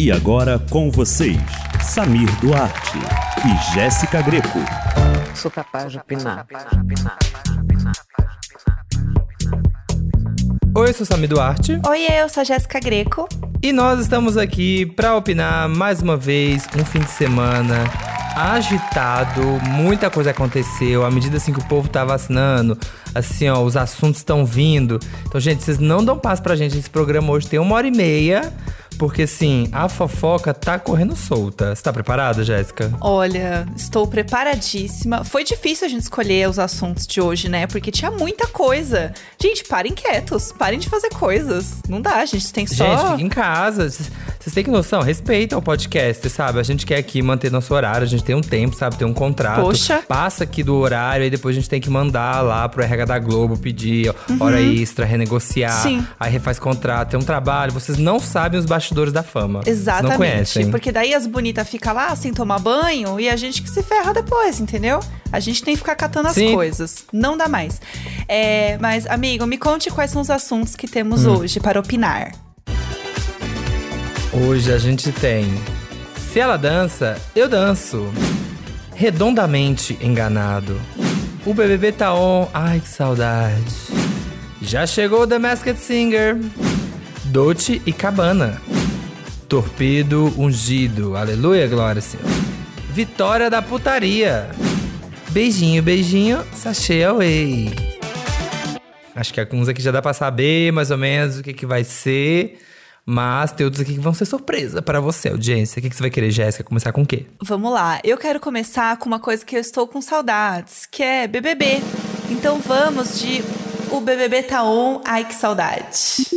E agora com vocês, Samir Duarte e Jéssica Greco. Sou capaz de opinar. Oi, eu sou Samir Duarte. Oi, eu sou a Jéssica Greco. E nós estamos aqui para opinar mais uma vez um fim de semana agitado, muita coisa aconteceu. À medida assim que o povo tá vacinando, assim, ó, os assuntos estão vindo. Então, gente, vocês não dão passo pra gente. Esse programa hoje tem uma hora e meia. Porque assim, a fofoca tá correndo solta. Você tá preparada, Jéssica? Olha, estou preparadíssima. Foi difícil a gente escolher os assuntos de hoje, né? Porque tinha muita coisa. Gente, parem quietos, parem de fazer coisas. Não dá, a gente tem só. Gente, fica em casa. Vocês têm que noção, respeita o podcast, sabe? A gente quer aqui manter nosso horário, a gente tem um tempo, sabe? Tem um contrato. Poxa. Passa aqui do horário e depois a gente tem que mandar lá pro RH da Globo pedir uhum. hora extra, renegociar. Sim. Aí refaz contrato, tem um trabalho. Vocês não sabem os bastidores da fama. Exatamente. Não conhecem. Porque daí as bonitas ficam lá sem tomar banho e a gente que se ferra depois, entendeu? A gente tem que ficar catando as Sim. coisas. Não dá mais. É, mas, amigo, me conte quais são os assuntos que temos Hum. hoje para opinar. Hoje a gente tem Se ela dança, eu danço. Redondamente enganado. O BBB tá on. Ai, que saudade. Já chegou o The Masked Singer. Dolce e Cabana. Torpedo ungido. Aleluia, glória, Senhor. Vitória da putaria. Beijinho, beijinho, sachê away. Acho que alguns aqui já dá pra saber mais ou menos o que, que vai ser. Mas tem outros aqui que vão ser surpresa para você, audiência. O que, que você vai querer, Jéssica? Começar com o quê? Vamos lá. Eu quero começar com uma coisa que eu estou com saudades, que é BBB. Então vamos de O BBB tá on, ai que saudade.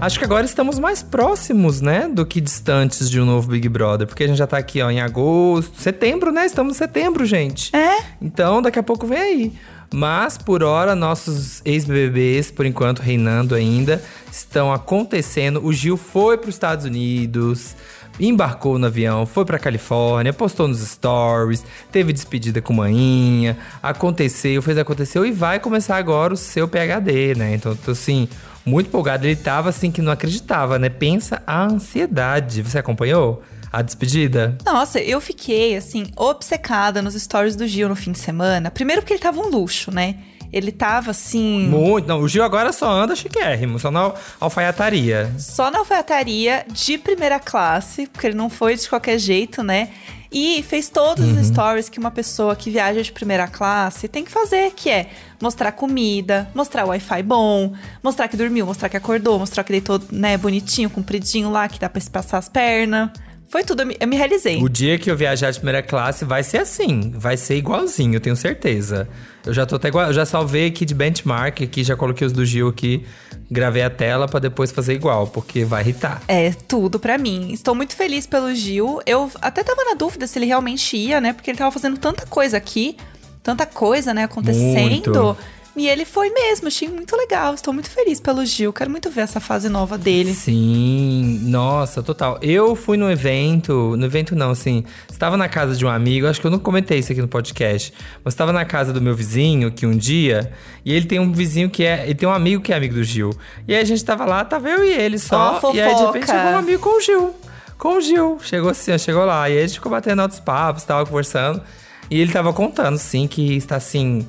Acho que agora estamos mais próximos, né? Do que distantes de um novo Big Brother. Porque a gente já tá aqui, ó, em agosto, setembro, né? Estamos em setembro, gente. É? Então, daqui a pouco vem aí. Mas, por hora, nossos ex-BBBs, por enquanto reinando ainda, estão acontecendo. O Gil foi para os Estados Unidos, embarcou no avião, foi para Califórnia, postou nos stories, teve despedida com manhinha, aconteceu, fez aconteceu e vai começar agora o seu PHD, né? Então, tô assim, muito empolgado. Ele tava assim que não acreditava, né? Pensa a ansiedade. Você acompanhou? A despedida? Nossa, eu fiquei, assim, obcecada nos stories do Gil no fim de semana. Primeiro porque ele tava um luxo, né? Ele tava assim. Muito. Não, o Gil agora só anda chiquérrimo, só na alfaiataria. Só na alfaiataria de primeira classe, porque ele não foi de qualquer jeito, né? E fez todos Uhum. os stories que uma pessoa que viaja de primeira classe tem que fazer, que é mostrar comida, mostrar Wi-Fi bom, mostrar que dormiu, mostrar que acordou, mostrar que deitou, né, bonitinho, compridinho lá, que dá pra se passar as pernas. Foi tudo, eu me, eu me realizei. O dia que eu viajar de primeira classe vai ser assim, vai ser igualzinho, eu tenho certeza. Eu já tô até igual, eu já salvei aqui de benchmark, aqui já coloquei os do Gil aqui, gravei a tela pra depois fazer igual, porque vai irritar. É tudo pra mim. Estou muito feliz pelo Gil. Eu até tava na dúvida se ele realmente ia, né? Porque ele tava fazendo tanta coisa aqui, tanta coisa, né, acontecendo. Muito. E ele foi mesmo, achei muito legal. Estou muito feliz pelo Gil. Quero muito ver essa fase nova dele. Sim, nossa, total. Eu fui no evento, no evento não, assim, estava na casa de um amigo, acho que eu não comentei isso aqui no podcast, mas estava na casa do meu vizinho que um dia, e ele tem um vizinho que é, ele tem um amigo que é amigo do Gil. E aí a gente tava lá, tava eu e ele só, Ó, e aí de repente chegou um amigo com o Gil. Com o Gil, chegou assim, chegou lá, e aí a gente ficou batendo altos papos, tava conversando, e ele tava contando, sim, que está assim,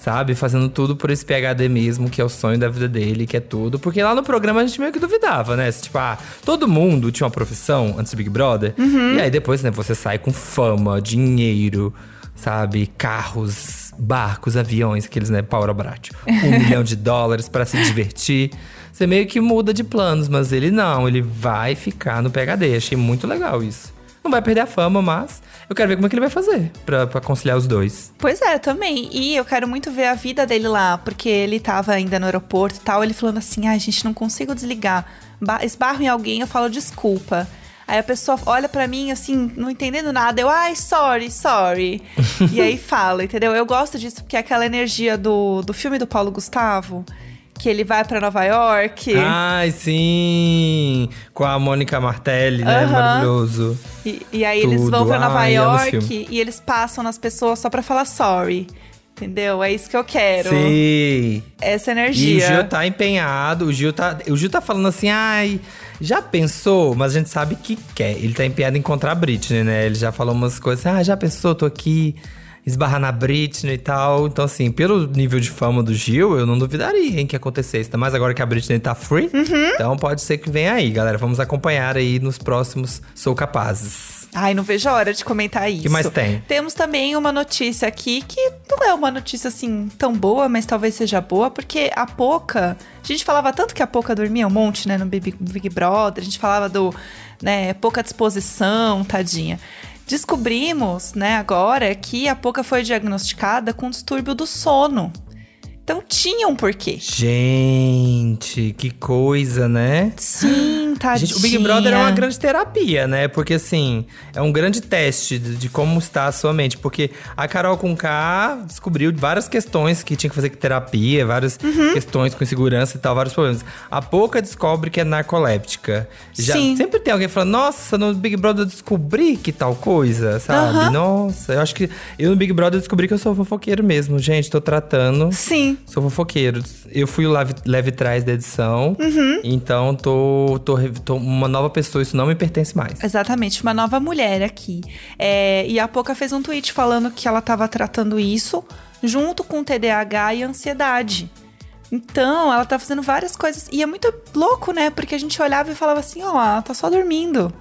sabe? Fazendo tudo por esse PHD mesmo, que é o sonho da vida dele, que é tudo. Porque lá no programa a gente meio que duvidava, né? Tipo, ah, todo mundo tinha uma profissão antes do Big Brother. E aí depois, né, você sai com fama, dinheiro, sabe? Carros, barcos, aviões, aqueles, né, Paura Brat. Um milhão de dólares pra se divertir. Você meio que muda de planos, mas ele não, ele vai ficar no PHD. Achei muito legal isso. Não vai perder a fama, mas eu quero ver como é que ele vai fazer pra, pra conciliar os dois. Pois é, também. E eu quero muito ver a vida dele lá, porque ele tava ainda no aeroporto e tal, ele falando assim: ai, gente, não consigo desligar. Ba- esbarro em alguém, eu falo desculpa. Aí a pessoa olha pra mim assim, não entendendo nada. Eu, ai, sorry, sorry. e aí fala, entendeu? Eu gosto disso porque é aquela energia do, do filme do Paulo Gustavo, que ele vai pra Nova York. Ai, sim! Com a Mônica Martelli, né? Maravilhoso. E, e aí eles vão Tudo. pra Nova Ai, York e eles passam nas pessoas só pra falar sorry. Entendeu? É isso que eu quero. Sim. Essa E o energia. Gil tá empenhado, o Gil tá, o Gil tá falando assim, ai, já pensou? Mas a gente sabe que quer. Ele tá empenhado em encontrar a Britney, né? Ele já falou umas coisas, ah, já pensou? Tô aqui esbarrar na Britney e tal. Então, assim, pelo nível de fama do Gil, eu não duvidaria em que acontecesse. Ainda mais agora que a Britney tá free. Uhum. Então pode ser que venha aí, galera. Vamos acompanhar aí nos próximos Sou Capazes. Ai, não vejo a hora de comentar isso. que mais tem? Temos também uma notícia aqui que não é uma notícia assim tão boa, mas talvez seja boa, porque a Poca. A gente falava tanto que a Poca dormia um monte, né, no Big, Big Brother, a gente falava do, né, pouca disposição, tadinha. Descobrimos, né, agora que a Poca foi diagnosticada com distúrbio do sono. Então tinha um porquê. Gente, que coisa, né? Sim, tadinha. Gente, o Big Brother é uma grande terapia, né? Porque, assim, é um grande teste de, de como está a sua mente. Porque a Carol com K descobriu várias questões que tinha que fazer com terapia, várias Uhum. questões com insegurança e tal, vários problemas. A Pouca descobre que é narcoléptica. Já, Sim. Sempre tem alguém falando, nossa, no Big Brother eu descobri que tal coisa, sabe? Aham. Nossa, eu acho que eu no Big Brother descobri que eu sou fofoqueiro mesmo, gente. Tô tratando. Sim. Sou fofoqueiro. Eu fui o leve, leve trás da edição. Uhum. Então tô, tô, tô uma nova pessoa, isso não me pertence mais. Exatamente, uma nova mulher aqui. É, e a Poca fez um tweet falando que ela estava tratando isso junto com TDAH e ansiedade. Então, ela tá fazendo várias coisas. E é muito louco, né? Porque a gente olhava e falava assim, ó, ela tá só dormindo.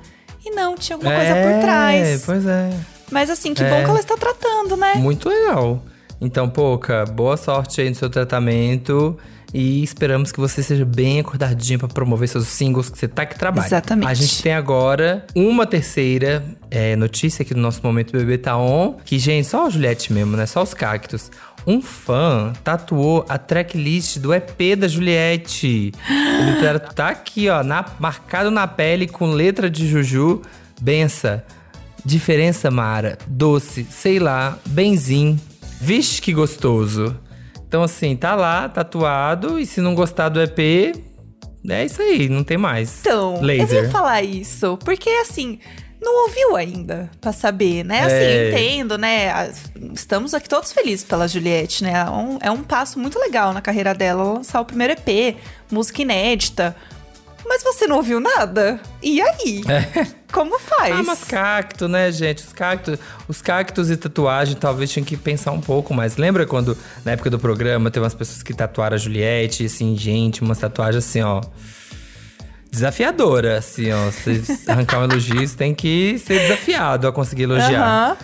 E não, tinha alguma coisa por trás. Pois é. Mas assim, que É. bom que ela está tratando, né? Muito legal. Então, Pouca, boa sorte aí no seu tratamento. E esperamos que você seja bem acordadinha pra promover seus singles que você tá que trabalha. Exatamente. A gente tem agora uma terceira é, notícia aqui no nosso Momento Bebê Tá On. Que, gente, só a Juliette mesmo, né? Só os cactos. Um fã tatuou a tracklist do EP da Juliette. Ele tá- tá aqui, ó, na- marcado na pele com letra de Juju. Bença. Diferença, Mara. Doce, sei lá, benzinho. Vixe, que gostoso. Então, assim, tá lá, tatuado. E se não gostar do EP, é isso aí, não tem mais. Então, eu Laser. ia falar isso, porque assim, não ouviu ainda pra saber, né? Assim, É. entendo, né? Estamos aqui todos felizes pela Juliette, né? É um, é um passo muito legal na carreira dela lançar o primeiro EP, música inédita. Mas você não ouviu nada? E aí? Como faz? Ah, mas cacto, né, gente? Os cactos, os cactos e tatuagem talvez tinham que pensar um pouco mais. Lembra quando, na época do programa, teve umas pessoas que tatuaram a Juliette, assim, gente, umas tatuagens assim, ó. Desafiadora, assim, ó. Se arrancar um elogio, você tem que ser desafiado a conseguir elogiar. Aham.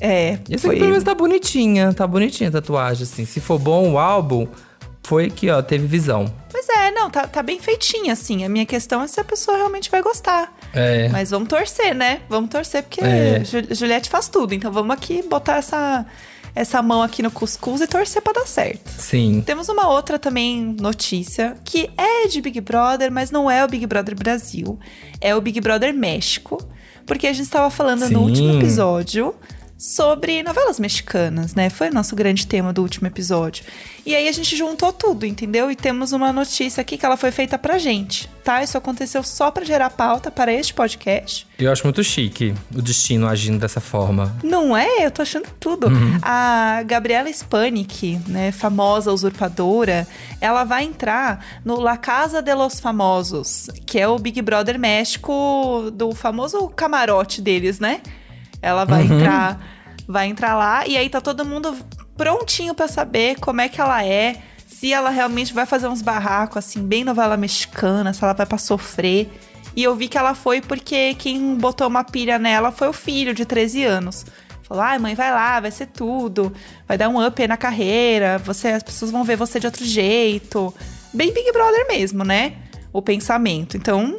É, Esse foi... aqui pelo menos tá bonitinha, tá bonitinha a tatuagem, assim. Se for bom o álbum, foi que, ó, teve visão. Pois é, não, tá, tá bem feitinha, assim. A minha questão é se a pessoa realmente vai gostar. É. Mas vamos torcer, né? Vamos torcer, porque É. Ju- Juliette faz tudo. Então vamos aqui botar essa, essa mão aqui no cuscuz e torcer pra dar certo. Sim. Temos uma outra também notícia que é de Big Brother, mas não é o Big Brother Brasil. É o Big Brother México. Porque a gente estava falando Sim. no último episódio sobre novelas mexicanas, né? Foi o nosso grande tema do último episódio. E aí a gente juntou tudo, entendeu? E temos uma notícia aqui que ela foi feita pra gente, tá? Isso aconteceu só pra gerar pauta para este podcast. Eu acho muito chique o destino agindo dessa forma. Não é? Eu tô achando tudo. A Gabriela Spanik, né, famosa usurpadora, ela vai entrar no La Casa de los Famosos, que é o Big Brother México do famoso camarote deles, né? Ela vai entrar, vai entrar lá e aí tá todo mundo prontinho pra saber como é que ela é, se ela realmente vai fazer uns barracos assim, bem novela mexicana, se ela vai pra sofrer. E eu vi que ela foi porque quem botou uma pilha nela foi o filho de 13 anos. Falou: ai, mãe, vai lá, vai ser tudo. Vai dar um up aí na carreira. Você, as pessoas vão ver você de outro jeito. Bem Big Brother mesmo, né? O pensamento. Então,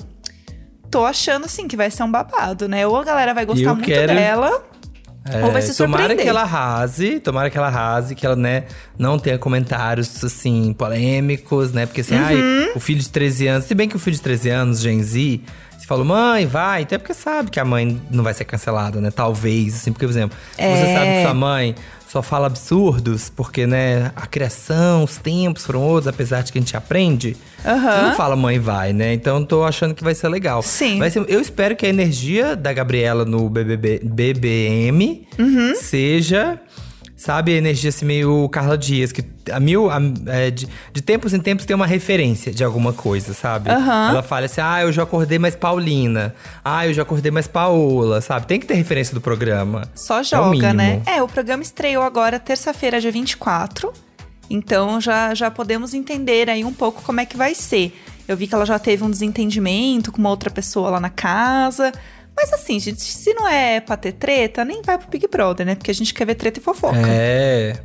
tô achando assim que vai ser um babado, né? Ou a galera vai gostar eu muito quero- dela, ou vai se É, tomara surpreender. que ela arrase, tomara que ela arrase, que ela, né, não tenha comentários, assim, polêmicos, né? Porque assim, Uhum. ai, o filho de 13 anos, se bem que o filho de 13 anos, Gen Z, se falou, mãe, vai, até porque sabe que a mãe não vai ser cancelada, né? Talvez, assim, porque, por exemplo, se você É. sabe que sua mãe só fala absurdos, porque, né, a criação, os tempos foram outros, apesar de que a gente aprende. Aham. Você não fala mãe vai, né? Então tô achando que vai ser legal. Sim. Vai ser- eu espero que a energia da Gabriela no BBB, BBM Uhum. seja Sabe, a energia assim, meio Carla Dias, que a mil. a- é, de, de tempos em tempos tem uma referência de alguma coisa, sabe? Aham. Ela fala assim: ah, eu já acordei mais Paulina. Ah, eu já acordei mais Paola, sabe? Tem que ter referência do programa. Só É joga, mínimo. né? É, o programa estreou agora terça-feira, dia 24. Então já, já podemos entender aí um pouco como é que vai ser. Eu vi que ela já teve um desentendimento com uma outra pessoa lá na casa. Mas assim, gente, se não é pra ter treta, nem vai pro Big Brother, né? Porque a gente quer ver treta e fofoca. É.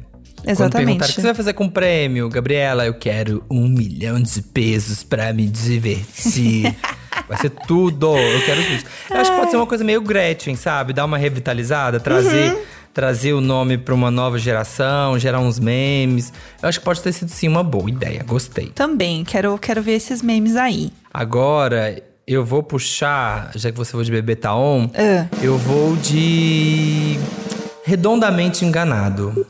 Exatamente. o que você vai fazer com o prêmio, Gabriela, eu quero um milhão de pesos pra me divertir. vai ser tudo. Eu quero tudo. Eu acho que pode ser uma coisa meio Gretchen, sabe? Dar uma revitalizada, trazer, Uhum. Trazer o nome pra uma nova geração, gerar uns memes. Eu acho que pode ter sido sim uma boa ideia. Gostei. Também, quero, quero ver esses memes aí. Agora, eu vou puxar, já que você foi de bebê tá on, Ah. eu vou de redondamente enganado.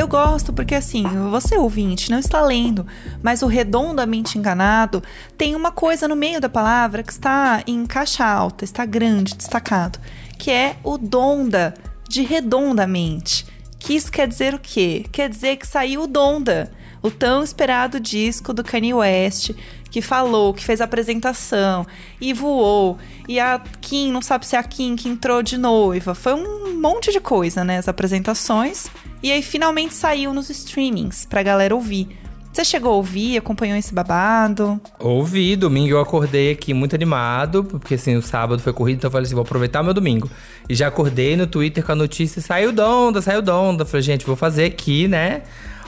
Eu gosto porque, assim, você ouvinte não está lendo, mas o redondamente enganado tem uma coisa no meio da palavra que está em caixa alta, está grande, destacado, que é o donda, de redondamente. Que isso quer dizer o quê? Quer dizer que saiu o Donda, o tão esperado disco do Kanye West, que falou, que fez a apresentação e voou. E a Kim, não sabe se é a Kim que entrou de noiva. Foi um monte de coisa, né? As apresentações. E aí finalmente saiu nos streamings pra galera ouvir. Você chegou a ouvir, acompanhou esse babado? Ouvi, domingo eu acordei aqui muito animado, porque assim, o sábado foi corrido, então eu falei assim, vou aproveitar meu domingo. E já acordei no Twitter com a notícia, saiu Donda, saiu Donda. Falei, gente, vou fazer aqui, né,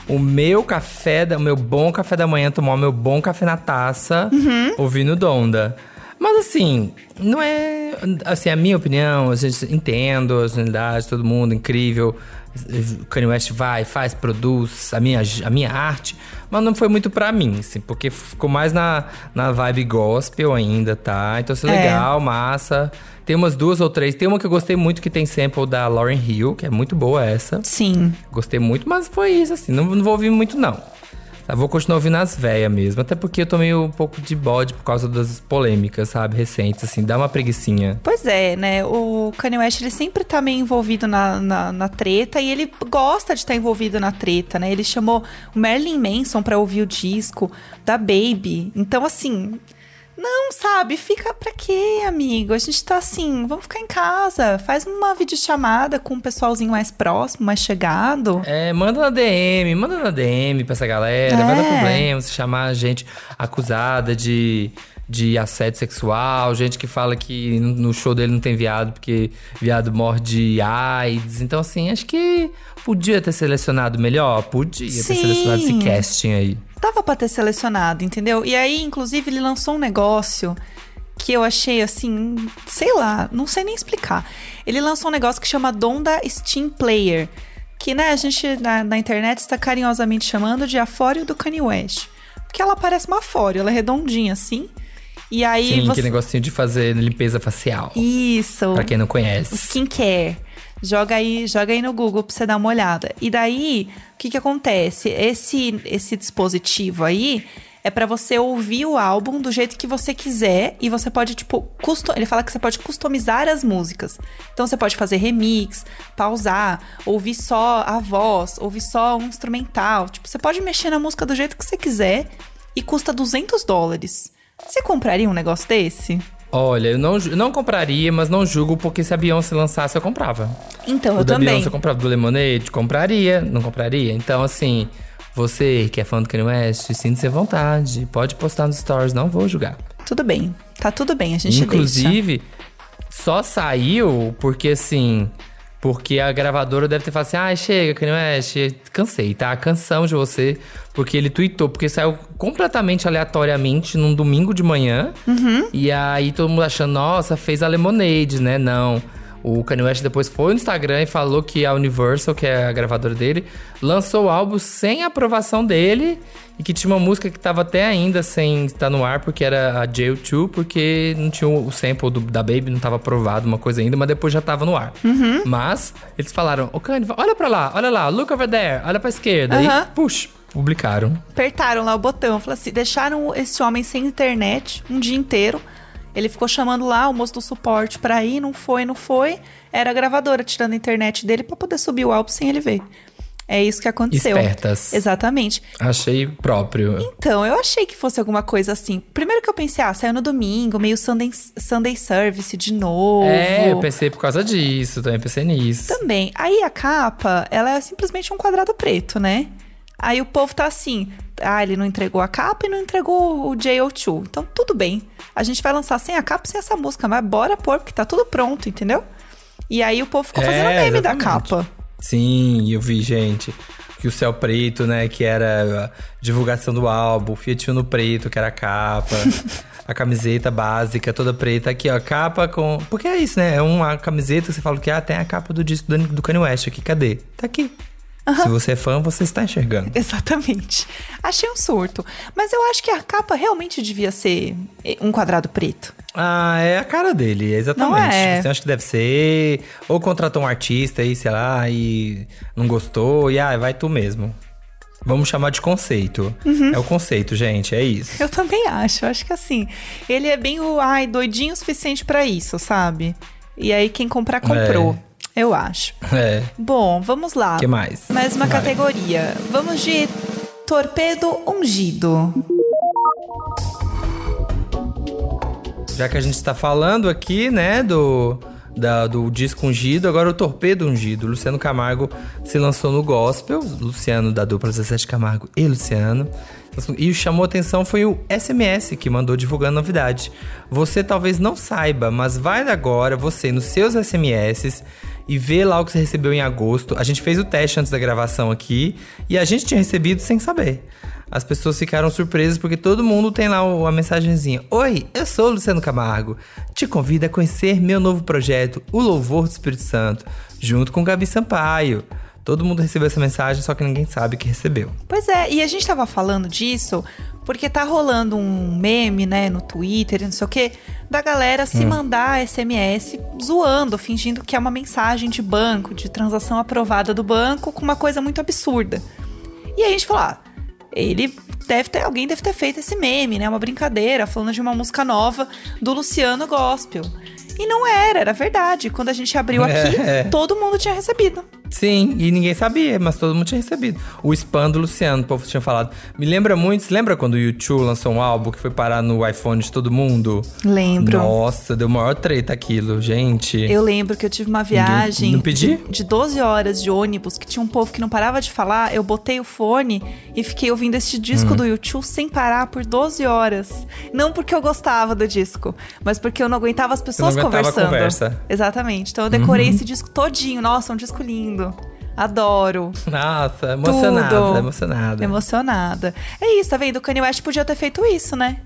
o meu café, da- o meu bom café da manhã, tomar o meu bom café na taça, ouvindo Donda. Mas assim, não é. Assim, a minha opinião, a gente entendo as unidades, todo mundo, incrível. O Kanye West vai, faz, produz a minha, a minha arte, mas não foi muito pra mim, assim, porque ficou mais na, na vibe gospel ainda, tá? Então, assim, É. legal, massa. Tem umas duas ou três. Tem uma que eu gostei muito que tem sample da Lauren Hill, que é muito boa essa. Sim. Gostei muito, mas foi isso, assim. Não, não vou ouvir muito, não. Tá, vou continuar ouvindo as véias mesmo. Até porque eu tô meio um pouco de bode por causa das polêmicas, sabe? Recentes, assim. Dá uma preguicinha. Pois é, né? O Kanye West, ele sempre tá meio envolvido na, na, na treta e ele gosta de estar envolvido na treta, né? Ele chamou o Marilyn Manson pra ouvir o disco da Baby. Então, assim... Não, sabe? Fica pra quê, amigo? A gente tá assim, vamos ficar em casa. Faz uma videochamada com um pessoalzinho mais próximo, mais chegado. É, manda na DM, manda na DM pra essa galera. Vai dar É. problema se chamar a gente acusada de, de assédio sexual, gente que fala que no show dele não tem viado porque viado morre de AIDS. Então, assim, acho que podia ter selecionado melhor. Podia ter Sim. selecionado esse casting aí. Dava pra ter selecionado, entendeu? E aí, inclusive, ele lançou um negócio que eu achei assim, sei lá, não sei nem explicar. Ele lançou um negócio que chama Donda Steam Player, que né, a gente na, na internet está carinhosamente chamando de afório do Kanye West. Porque ela parece uma afório, ela é redondinha assim. E aí Sim, você aquele negocinho de fazer limpeza facial. Isso. Pra quem não conhece. Skincare. Joga aí, joga aí no Google pra você dar uma olhada. E daí, o que que acontece? Esse esse dispositivo aí é pra você ouvir o álbum do jeito que você quiser e você pode tipo custo... ele fala que você pode customizar as músicas. Então você pode fazer remix, pausar, ouvir só a voz, ouvir só um instrumental. Tipo, você pode mexer na música do jeito que você quiser e custa 200 dólares. Você compraria um negócio desse? Olha, eu não, não compraria, mas não julgo, porque se a Beyoncé lançasse, eu comprava. Então, o eu da também. Beyoncé eu comprava do Lemonade, compraria, não compraria. Então, assim, você que é fã do Kanye West, sinta-se à vontade. Pode postar nos stories, não vou julgar. Tudo bem. Tá tudo bem, a gente deixa. Inclusive, só saiu porque, assim... Porque a gravadora deve ter falado assim, ah, chega, Kanye West, cansei, tá? Canção de você. Porque ele tweetou, porque saiu completamente aleatoriamente num domingo de manhã. E aí todo mundo achando, nossa, fez a Lemonade, né? Não. O Kanye West depois foi no Instagram e falou que a Universal, que é a gravadora dele, lançou o álbum sem aprovação dele e que tinha uma música que tava até ainda sem estar no ar, porque era a Jail 2, porque não tinha o sample do- da Baby, não tava aprovado, uma coisa ainda, mas depois já tava no ar. Mas eles falaram, ô Kanye, olha pra lá, olha lá, look over there, olha pra esquerda. Aham. E, puxa, publicaram. Apertaram lá o botão, falaram assim, deixaram esse homem sem internet um dia inteiro Ele ficou chamando lá o moço do suporte pra ir, não foi, não foi. Era a gravadora tirando a internet dele pra poder subir o álbum sem ele ver. É isso que aconteceu. Espertas. Exatamente. Achei próprio. Então, eu achei que fosse alguma coisa assim. Primeiro que eu pensei, ah, saiu no domingo, meio Sunday, Sunday Service de novo. É, eu pensei por causa disso, também pensei nisso. Também. Aí a capa, ela é simplesmente um quadrado preto, né? Aí o povo tá assim, ah, ele não entregou a capa e não entregou o JO2. Então, tudo bem. A gente vai lançar sem a capa sem essa música, mas bora pôr, porque tá tudo pronto, entendeu? E aí o povo ficou É, fazendo meme da exatamente. capa. Sim, eu vi, gente. Que o céu preto, né? Que era a divulgação do álbum, o Fiat Uno preto, que era a capa. a camiseta básica, toda preta. Aqui, ó, capa com. Porque é isso, né? É uma camiseta que você fala que ah, tem a capa do disco do, do Kanye West aqui. Cadê? Tá aqui. Se você é fã, você está enxergando. Exatamente. Achei um surto. Mas eu acho que a capa realmente devia ser eh, um quadrado preto. Ah, é a cara dele, exatamente. Não é? Você acha que deve ser. Ou contratou um artista aí, sei lá, e não gostou, e ah, vai tu mesmo. Vamos chamar de conceito. É o conceito, gente, é isso. Eu também acho. Eu acho que assim, ele é bem o ai, doidinho o suficiente pra isso, sabe? E aí quem comprar, comprou. Eu acho. É. Bom, vamos lá. O que mais? Mais uma Vai. categoria. Vamos de torpedo ungido. Já que a gente está falando aqui, né, do, da- do disco ungido, agora o Torpedo Ungido. Luciano Camargo se lançou no gospel, Luciano da dupla 17 Camargo e Luciano. E o chamou atenção foi o SMS que mandou divulgando a novidade. Você talvez não saiba, mas vai agora você nos seus SMS e vê lá o que você recebeu em agosto. A gente fez o teste antes da gravação aqui e a gente tinha recebido sem saber. As pessoas ficaram surpresas porque todo mundo tem lá o- a mensagenzinha. Oi, eu sou o Luciano Camargo. Te convido a conhecer meu novo projeto, O Louvor do Espírito Santo, junto com Gabi Sampaio. Todo mundo recebeu essa mensagem, só que ninguém sabe que recebeu. Pois é, e a gente tava falando disso porque tá rolando um meme, né, no Twitter e não sei o quê, da galera se mandar SMS zoando, fingindo que é uma mensagem de banco, de transação aprovada do banco, com uma coisa muito absurda. E aí a gente falou, ah, ele deve ter, alguém deve ter feito esse meme, né, uma brincadeira, falando de uma música nova do Luciano Gospel. E não era, era verdade. Quando a gente abriu aqui, É. todo mundo tinha recebido. Sim, e ninguém sabia, mas todo mundo tinha recebido. O spam do Luciano, o povo tinha falado. Me lembra muito, você lembra quando o YouTube lançou um álbum que foi parar no iPhone de todo mundo? Lembro. Nossa, deu maior treta aquilo, gente. Eu lembro que eu tive uma viagem não pedi? de, de 12 horas de ônibus, que tinha um povo que não parava de falar. Eu botei o fone e fiquei ouvindo Hum. disco do YouTube sem parar por 12 horas. Não porque eu gostava do disco, mas porque eu não aguentava as pessoas aguentava a conversando. conversa. Uhum. Exatamente. Então eu decorei esse disco todinho. Nossa, um disco lindo. Adoro. Nossa, emocionada, Tudo. emocionada. Emocionada. É isso, tá vendo? O Kanye West podia ter feito isso, né?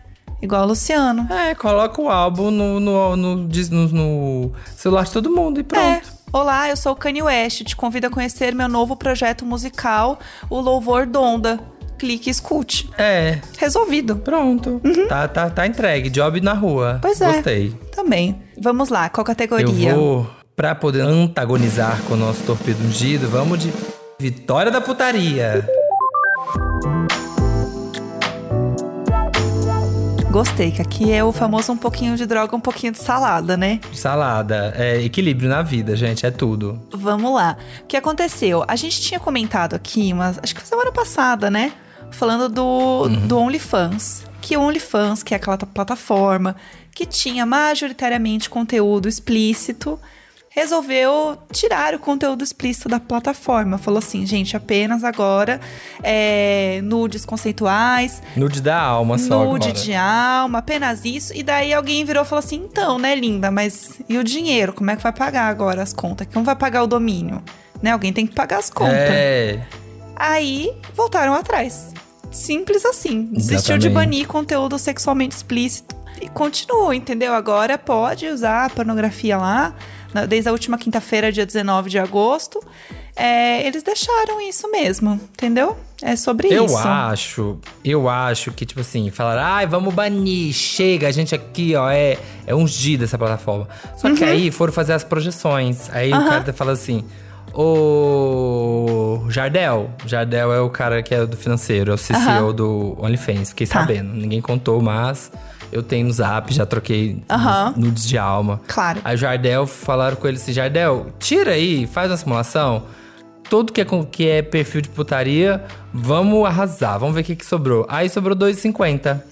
Igual o Luciano. É, coloca o álbum no, no, no, no- no celular de todo mundo e É. pronto. Olá, eu sou o Kanye West. Te convido a conhecer meu novo projeto musical, o Louvor Donda. Clique e escute. É, Resolvido. pronto. Tá, tá, tá entregue. Job na rua. Uhum. Pois é. Gostei. Também. Vamos lá, qual categoria? Eu vou, pra poder antagonizar com o nosso torpedo ungido, vamos de Vitória da Putaria. Gostei, que aqui é o famoso um pouquinho de droga, um pouquinho de salada, né? Salada. É equilíbrio na vida, gente. É tudo. Vamos lá. O que aconteceu? A gente tinha comentado aqui, mas acho que foi semana passada, né? Falando do, do OnlyFans. Que o OnlyFans, que é aquela plataforma que tinha majoritariamente conteúdo explícito, resolveu tirar o conteúdo explícito da plataforma. Falou assim, gente, apenas agora é, nudes conceituais, Nude da alma só nude agora. de alma, apenas isso. E daí alguém virou e falou assim: então, né, linda, mas e o dinheiro? Como é que vai pagar agora as contas? Como vai pagar o domínio? Né? Alguém tem que pagar as contas. É. Aí voltaram atrás. Simples assim. Desistiu de Exatamente. banir conteúdo sexualmente explícito. E continuou, entendeu? Agora pode usar a pornografia lá. Desde a última quinta-feira, dia 19 de agosto. É, eles deixaram isso mesmo, entendeu? É sobre Eu isso. acho, eu acho que, tipo assim, falaram, ai, vamos banir, chega, a gente aqui, ó, é, é ungido essa plataforma. Só que aí foram fazer as projeções. Aí o Uhum. cara fala assim. O Jardel. Jardel é o cara que é do financeiro, é o CCO do OnlyFans. Fiquei Tá. sabendo. Ninguém contou, mas Eu tenho no zap, já troquei Aham. nudes de alma. Claro. Aí o Jardel falaram com ele assim: Jardel, tira aí, faz uma simulação. Tudo que é, com- que é perfil de putaria, vamos arrasar, vamos ver o que, que sobrou. Aí sobrou 2,50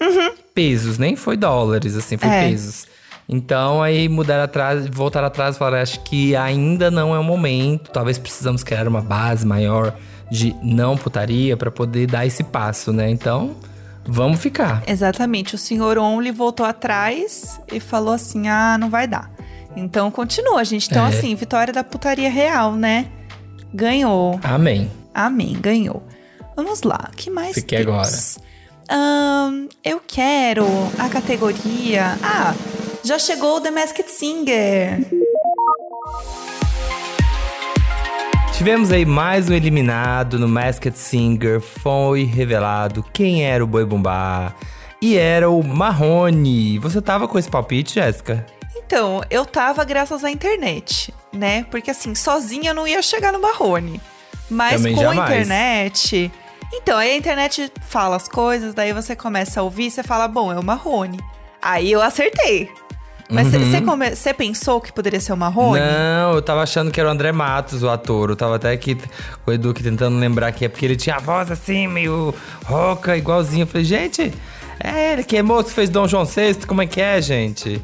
pesos, nem foi dólares, assim, foi Uhum. É. pesos. Então aí mudaram atrás, voltaram atrás e falaram: acho que ainda não é o momento, talvez precisamos criar uma base maior de não putaria pra poder dar esse passo, né? Então, vamos ficar. Exatamente. O senhor Only voltou atrás e falou assim: ah, não vai dar. Então continua, gente. Então, É. assim, vitória da putaria real, né? Ganhou. Amém. Amém, ganhou. Vamos lá, o que mais quer temos? Ahn, eu quero a categoria. Ah, já chegou o The Masked Singer. Tivemos aí mais um eliminado no Masked Singer. Foi revelado quem era o Boi Bumbá. E era o Marrone. Você tava com esse palpite, Jéssica? Então, eu tava graças à internet, né? Porque assim, sozinha eu não ia chegar no Marrone. Mas Também com jamais. a internet. Então, aí a internet fala as coisas, daí você começa a ouvir, você fala, bom, é o Marrone. Aí eu acertei. Mas você você come- pensou que poderia ser o Marrone? Uhum. Não, eu tava achando que era o André Matos, o ator. Eu tava até aqui com o Edu aqui tentando lembrar que é porque ele tinha a voz assim, meio rouca, igualzinho. Eu falei, gente, é ele que é moço, fez Dom João VI, como é que é, gente?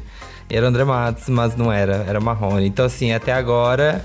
E era o André Matos, mas não era, era Marrone. Então, assim, até agora,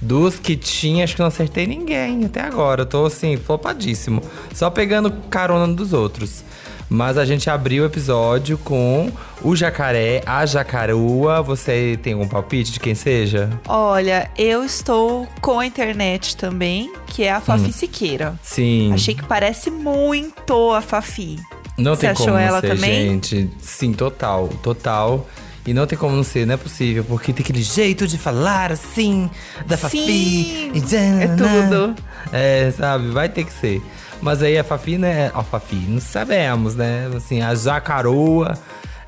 dos que tinha, acho que não acertei ninguém. Até agora, eu tô assim, flopadíssimo. Só pegando carona dos outros. Mas a gente abriu o episódio com o jacaré, a jacarua. Você tem algum palpite de quem seja? Olha, eu estou com a internet também, que é a Fafi Siqueira. Sim. Achei que parece muito a Fafi. Não Você tem achou como ela ser, também? gente. Sim, total, total. E não tem como não ser, não é possível, porque tem aquele jeito de falar assim, da Fafi. Sim, e é tudo. É, sabe, vai ter que ser. Mas aí a Fafi, né? A Fafi, não sabemos, né? Assim, a Jacaroa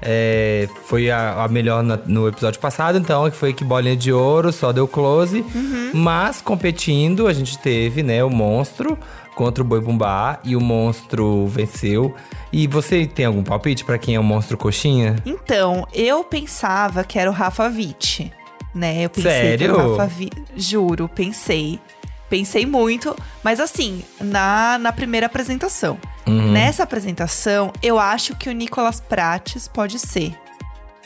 é, foi a, a melhor na- no episódio passado, então, que foi que bolinha de ouro, só deu close. Uhum. Mas competindo, a gente teve, né, o monstro contra o Boi Bumbá e o monstro venceu. E você tem algum palpite pra quem é o monstro coxinha? Então, eu pensava que era o Rafa Witt, né? Eu pensei que era Sério? o Rafa Witt. Juro, pensei. Pensei muito, mas assim, na, na primeira apresentação. Uhum. Nessa apresentação, eu acho que o Nicolas Prates pode ser.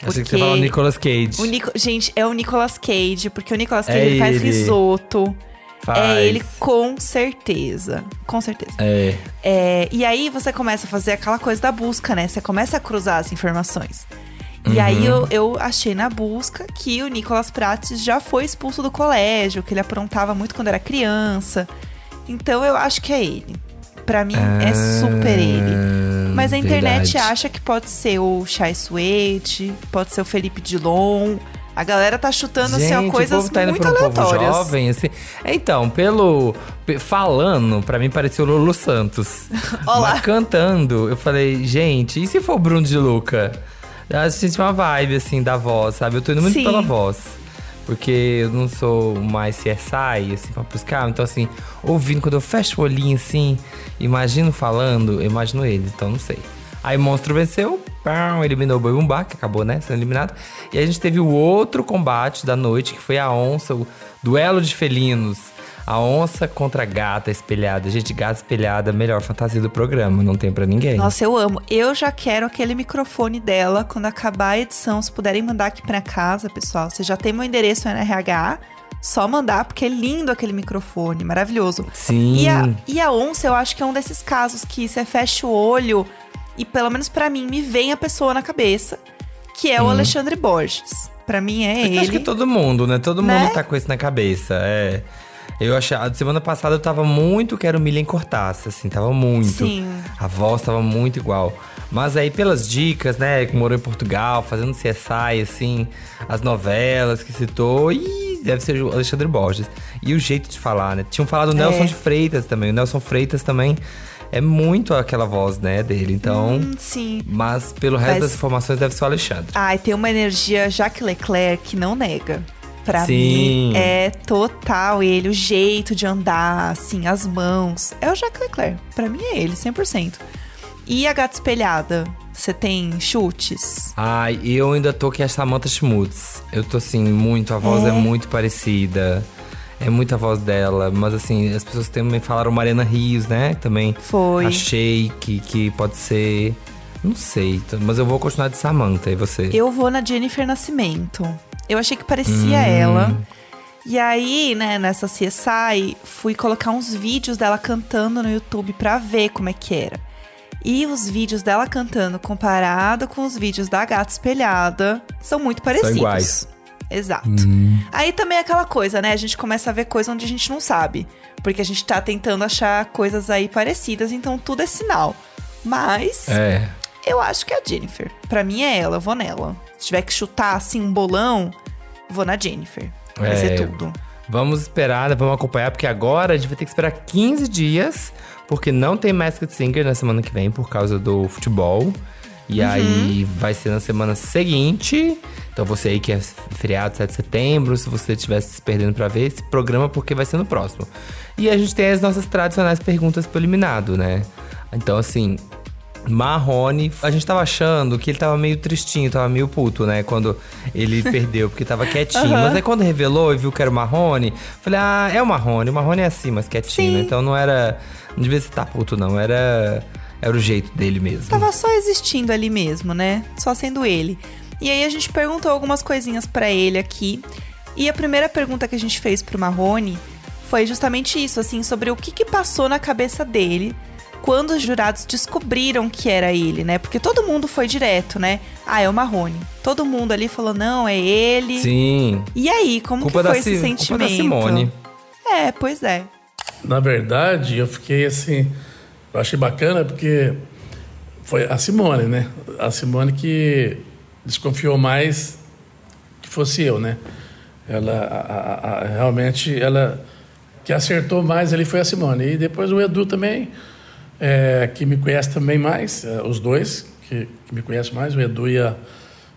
Achei que você Porque falou Nicolas Cage. O Nico- Gente, é o Nicolas Cage, porque o Nicolas É Cage ele faz ele. risoto. Faz. É ele com certeza. Com certeza. É. É, e aí você começa a fazer aquela coisa da busca, né? Você começa a cruzar as informações. E Uhum. aí eu, eu achei na busca que o Nicolas Prates já foi expulso do colégio, que ele aprontava muito quando era criança. Então eu acho que é ele. Pra mim é super ele. Mas a internet Ah, verdade. acha que pode ser o Chai Suede, pode ser o Felipe Dilon. A galera tá chutando assim, ó, Gente, coisas tá muito um aleatórias. jovem, assim. Então, pelo. pe- Falando, pra mim pareceu o Lulu Santos. Olá. Mas cantando, eu falei, gente, e se for o Bruno de Luca? Eu senti uma vibe, assim, da voz, sabe? Eu tô indo muito Sim. pela voz. Porque eu não sou mais CSI, assim, pra buscar. Então, assim, ouvindo, quando eu fecho o olhinho, assim, imagino falando, eu imagino ele. Então, não sei. Aí, Monstro venceu, pão, eliminou o Boi Bumbá, que acabou, né, sendo eliminado. E a gente teve o outro combate da noite, que foi a onça, o duelo de felinos. A onça contra a gata espelhada. Gente, gata espelhada, melhor fantasia do programa, não tem pra ninguém. Nossa, eu amo. Eu já quero aquele microfone dela quando acabar a edição. Se puderem mandar aqui pra casa, pessoal. Você já tem meu endereço no RH. Só mandar, porque é lindo aquele microfone, maravilhoso. Sim. E a, e a onça, eu acho que é um desses casos que você fecha o olho e, pelo menos pra mim, me vem a pessoa na cabeça, que é o Alexandre Borges. Pra mim é Mas ele. Acho que todo mundo, né? Todo Né? mundo tá com isso na cabeça. É. Eu achei. A semana passada eu tava muito que era o Milen cortasse, assim, tava muito. Sim. A voz tava muito igual. Mas aí, pelas dicas, né? Que morou em Portugal, fazendo CSI, assim, as novelas que citou. E deve ser o Alexandre Borges. E o jeito de falar, né? Tinham falado o Nelson É. de Freitas também. O Nelson Freitas também é muito aquela voz, né, dele. Então. Hum, sim. Mas pelo resto Mas- das informações deve ser o Alexandre. Ai, tem uma energia Jacques Leclerc que não nega. Pra Sim. mim, é total ele, o jeito de andar, assim, as mãos. É o Jacques Leclerc. Pra mim é ele, 100%. E a gata espelhada? Você tem chutes? Ai, eu ainda tô que a Samantha Schmutz. Eu tô assim, muito, a voz é, É. muito parecida. É muita a voz dela, mas assim, as pessoas também falaram Mariana Rios, né? Também Foi. achei que, que pode ser. Não sei, mas eu vou continuar de Samantha, e você? Eu vou na Jennifer Nascimento. Eu achei que parecia ela. E aí, né, nessa CSI, fui colocar uns vídeos dela cantando no YouTube pra ver como é que era. E os vídeos dela cantando comparado com os vídeos da Gata Espelhada são muito parecidos. iguais. Exato. Aí também é aquela coisa, né? A gente começa a ver coisa onde a gente não sabe. Porque a gente tá tentando achar coisas aí parecidas, então tudo é sinal. Mas É. eu acho que é a Jennifer. Pra mim é ela, eu vou nela. Se tiver que chutar assim um bolão, vou na Jennifer. Vai É. ser tudo. Vamos esperar, vamos acompanhar, porque agora a gente vai ter que esperar 15 dias, porque não tem Masked Singer na semana que vem por causa do futebol. E Uhum. aí vai ser na semana seguinte. Então você aí que é feriado 7 de setembro, se você estivesse se perdendo pra ver esse programa, porque vai ser no próximo. E a gente tem as nossas tradicionais perguntas pro eliminado, né? Então assim, Marrone, a gente tava achando que ele tava meio tristinho, tava meio puto, né? Quando ele perdeu, porque tava quietinho. Mas aí quando revelou e viu que era o Marrone, falei, ah, é o Marrone. O Marrone é assim, mas quietinho, Sim. né? Então não era. Não devia estar puto, não. Era. Era o jeito dele mesmo. Tava só existindo ali mesmo, né? Só sendo ele. E aí a gente perguntou algumas coisinhas pra ele aqui. E a primeira pergunta que a gente fez pro Marrone foi justamente isso, assim, sobre o que que passou na cabeça dele quando os jurados descobriram que era ele, né? Porque todo mundo foi direto, né? Ah, é o Marrone. Todo mundo ali falou, não, é ele. Sim. E aí, como Culpa que da, foi esse Si- culpa sentimento? da Simone. É, pois é. Na verdade, eu fiquei assim. Eu achei bacana porque foi a Simone, né? A Simone que desconfiou mais que fosse eu, né? Ela a- a- a- realmente ela que acertou mais ali foi a Simone e depois o Edu também é, que me conhece também mais, é, os dois que, que me conhecem mais, o Edu e a,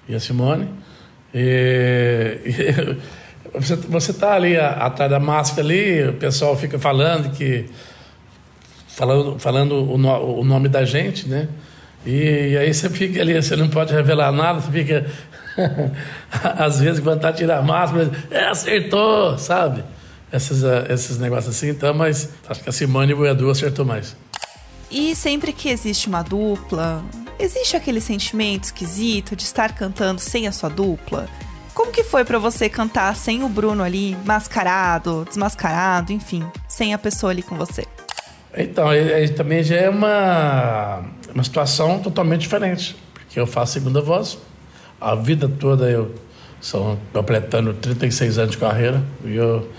e a Simone. E, e você, você tá ali atrás da máscara ali, o pessoal fica falando que falando, falando o, no- o nome da gente, né? E, e aí você fica ali, você não pode revelar nada, você fica às vezes vontade de tirar a máscara, é, acertou, sabe? Esses, ah, esses negócios assim, então, mas acho que a Simone e o Edu acertou mais. E sempre que existe uma dupla, existe aquele sentimento esquisito de estar cantando sem a sua dupla? Como que foi pra você cantar sem o Bruno ali, mascarado, desmascarado, enfim, sem a pessoa ali com você? Então, aí- também já é uma, uma situação totalmente diferente, porque eu faço segunda voz, a vida toda eu são completando 36 anos de carreira e eu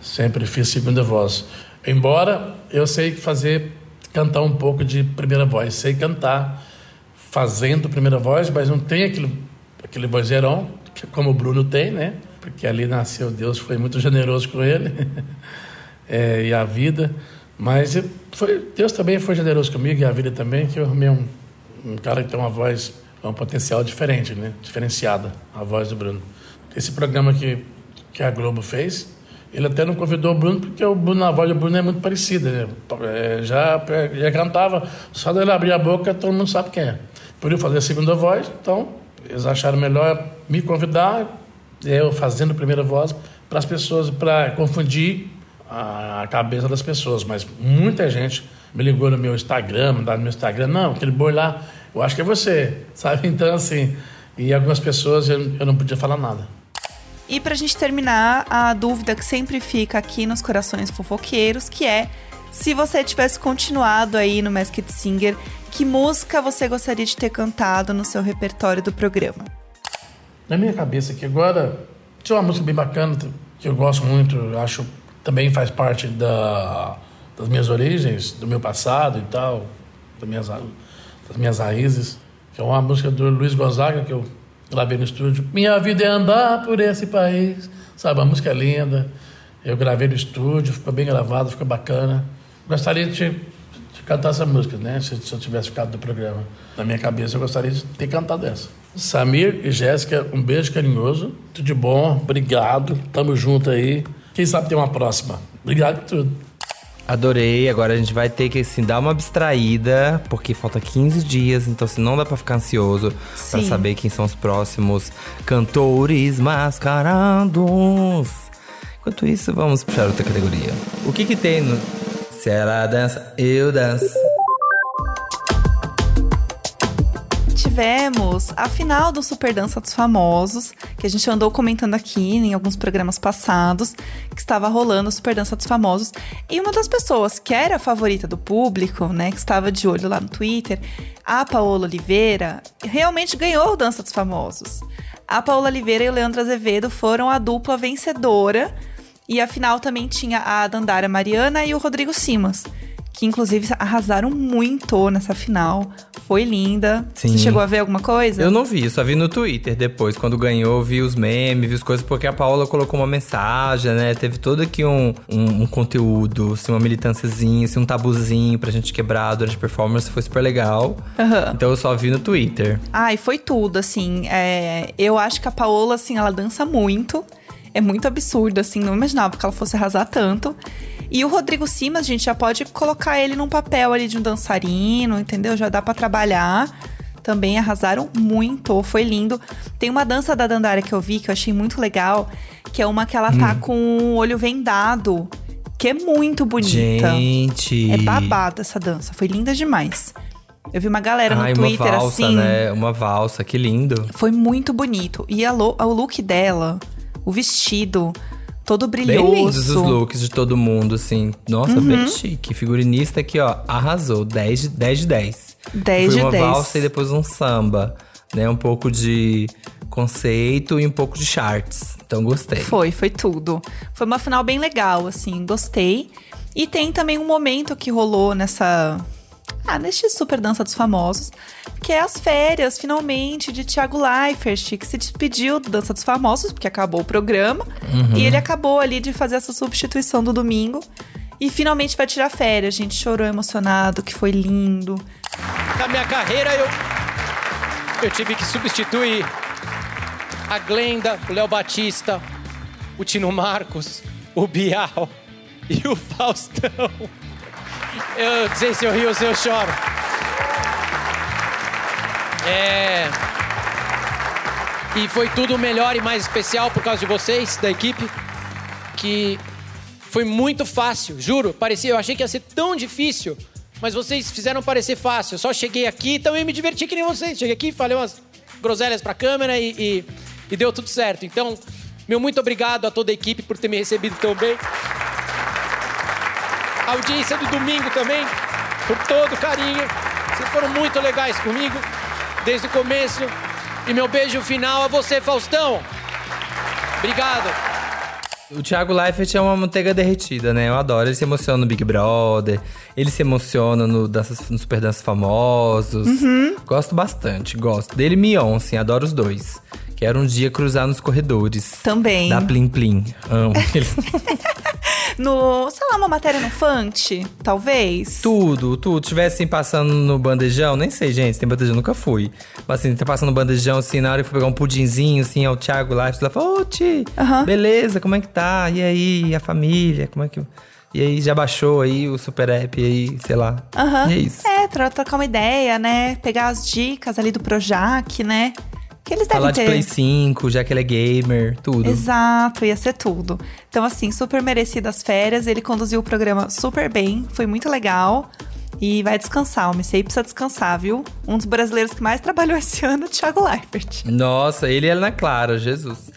sempre fiz segunda voz. Embora eu sei fazer cantar um pouco de primeira voz, sei cantar fazendo primeira voz, mas não tem aquele aquele vozeirão que como o Bruno tem, né? Porque ali nasceu Deus foi muito generoso com ele. é, e a vida. Mas foi, Deus também foi generoso comigo e a vida também, que eu arrumei um, um cara que tem uma voz, um potencial diferente, né? Diferenciada, a voz do Bruno. Esse programa que, que a Globo fez, ele até não convidou o Bruno, porque o Bruno, a voz do Bruno é muito parecida, né? É, já, já cantava, só dele abrir a boca, todo mundo sabe quem é. Por eu fazer a segunda voz, então, eles acharam melhor me convidar, eu fazendo a primeira voz, para as pessoas, para confundir a cabeça das pessoas, mas muita gente me ligou no meu Instagram, no meu Instagram, não, aquele boi lá, eu acho que é você, sabe? Então, assim, e algumas pessoas eu, eu não podia falar nada. E pra gente terminar, a dúvida que sempre fica aqui nos corações fofoqueiros, que é se você tivesse continuado aí no Masked Singer, que música você gostaria de ter cantado no seu repertório do programa? Na minha cabeça aqui agora, tinha uma música bem bacana, que eu gosto muito, acho também faz parte da, das minhas origens, do meu passado e tal, das minhas, das minhas raízes, que é uma música do Luiz Gonzaga, que eu gravei no estúdio. Minha vida é andar por esse país, sabe? A música é linda, eu gravei no estúdio, ficou bem gravado, ficou bacana. Gostaria de, de cantar essa música, né? Se, se eu tivesse ficado do programa. Na minha cabeça, eu gostaria de ter cantado essa. Samir e Jéssica, um beijo carinhoso. Tudo de bom, obrigado. Tamo junto aí. Quem sabe tem uma próxima. Obrigado por tudo. Adorei. Agora a gente vai ter que assim, dar uma abstraída, porque falta 15 dias, então assim, não dá pra ficar ansioso pra Sim. saber quem são os próximos cantores mascarados. Enquanto isso, vamos puxar outra categoria. O que que tem no. Se ela dança, eu danço. Tivemos a final do Super Dança dos Famosos, que a gente andou comentando aqui em alguns programas passados, que estava rolando o Super Dança dos Famosos. E uma das pessoas que era a favorita do público, né, que estava de olho lá no Twitter, a Paola Oliveira, realmente ganhou o Dança dos Famosos. A Paola Oliveira e o Leandro Azevedo foram a dupla vencedora. E a final também tinha a Dandara Mariana e o Rodrigo Simas, que inclusive arrasaram muito nessa final. Foi linda. Sim. Você chegou a ver alguma coisa? Eu não vi, só vi no Twitter depois. Quando ganhou, vi os memes, vi as coisas, porque a Paola colocou uma mensagem, né? Teve todo aqui um, um, um conteúdo, assim, uma militânciazinha, assim, um tabuzinho pra gente quebrar durante a performance. Foi super legal. Aham. Então eu só vi no Twitter. Ai, foi tudo, assim. é, eu acho que a Paola, assim, ela dança muito. É muito absurdo, assim. Não imaginava que ela fosse arrasar tanto. E o Rodrigo Simas, a gente já pode colocar ele num papel ali de um dançarino, entendeu? Já dá pra trabalhar. Também arrasaram muito, foi lindo. Tem uma dança da Dandara que eu vi que eu achei muito legal, que é uma que ela tá com o olho vendado, que é muito bonita. Gente. É babada essa dança, foi linda demais. Eu vi uma galera no Ai, Twitter uma valsa, assim. né? Uma valsa, que lindo. Foi muito bonito. E a lo- o look dela, o vestido, todo Bem brilhoso. lindos os looks de todo mundo, assim. Nossa, Uhum. bem chique. Figurinista aqui, ó, arrasou. 10 de 10. De 10. 10 Foi de uma 10. valsa e depois um samba. Né? Um pouco de conceito e um pouco de charts. Então gostei. Foi, foi tudo. Foi uma final bem legal, assim, gostei. E tem também um momento que rolou nessa. Ah, neste Super Dança dos Famosos, que é as férias, finalmente, de Thiago Leifert, que se despediu do Dança dos Famosos, porque acabou o programa. E ele acabou ali de fazer essa substituição do domingo. E finalmente vai tirar férias. A gente chorou emocionado, que foi lindo. Na minha carreira, eu, eu tive que substituir a Glenda, o Léo Batista, o Tino Marcos, o Bial e o Faustão. Eu sei se eu rio ou se eu choro. É. E foi tudo melhor e mais especial por causa de vocês, da equipe, que foi muito fácil, juro. Parecia, eu achei que ia ser tão difícil, mas vocês fizeram parecer fácil. Eu só cheguei aqui e também me diverti que nem vocês. Cheguei aqui, falei umas groselhas pra câmera e, e, e deu tudo certo. Então, meu muito obrigado a toda a equipe por ter me recebido tão bem. A audiência do domingo também, por todo o carinho. Vocês foram muito legais comigo desde o começo. E meu beijo final a você, Faustão. Obrigado. O Thiago Leifert é uma manteiga derretida, né? Eu adoro. Ele se emociona no Big Brother. Ele se emociona no, danças, no Super Danças Famosos. Uhum. Gosto bastante, gosto. Dele e Mion, assim, adoro os dois. Quero um dia cruzar nos corredores. Também. Da Plim Plim. Amo. Eles- No, sei lá, uma matéria no Fante, talvez. tudo, tudo. Tivesse assim, passando no bandejão, nem sei, gente, tem bandejão, nunca fui. Mas assim, tá passando no bandejão, assim, na hora que eu fui pegar um pudinzinho, assim, ao Thiago Leifert, ela falou, ô, Ti, Aham. beleza, como é que tá? E aí, a família, como é que... E aí, já baixou aí o Super App, aí, sei lá. Aham. E é isso. É, tro- trocar uma ideia, né? Pegar as dicas ali do Projac, né? Que eles Falar devem de ter. Play 5, já que ele é gamer, tudo. Exato, ia ser tudo. Então, assim, super merecidas férias. Ele conduziu o programa super bem, foi muito legal. E vai descansar, o Missei precisa descansar, viu? Um dos brasileiros que mais trabalhou esse ano, o Thiago Leifert. Nossa, ele é na Clara, Jesus.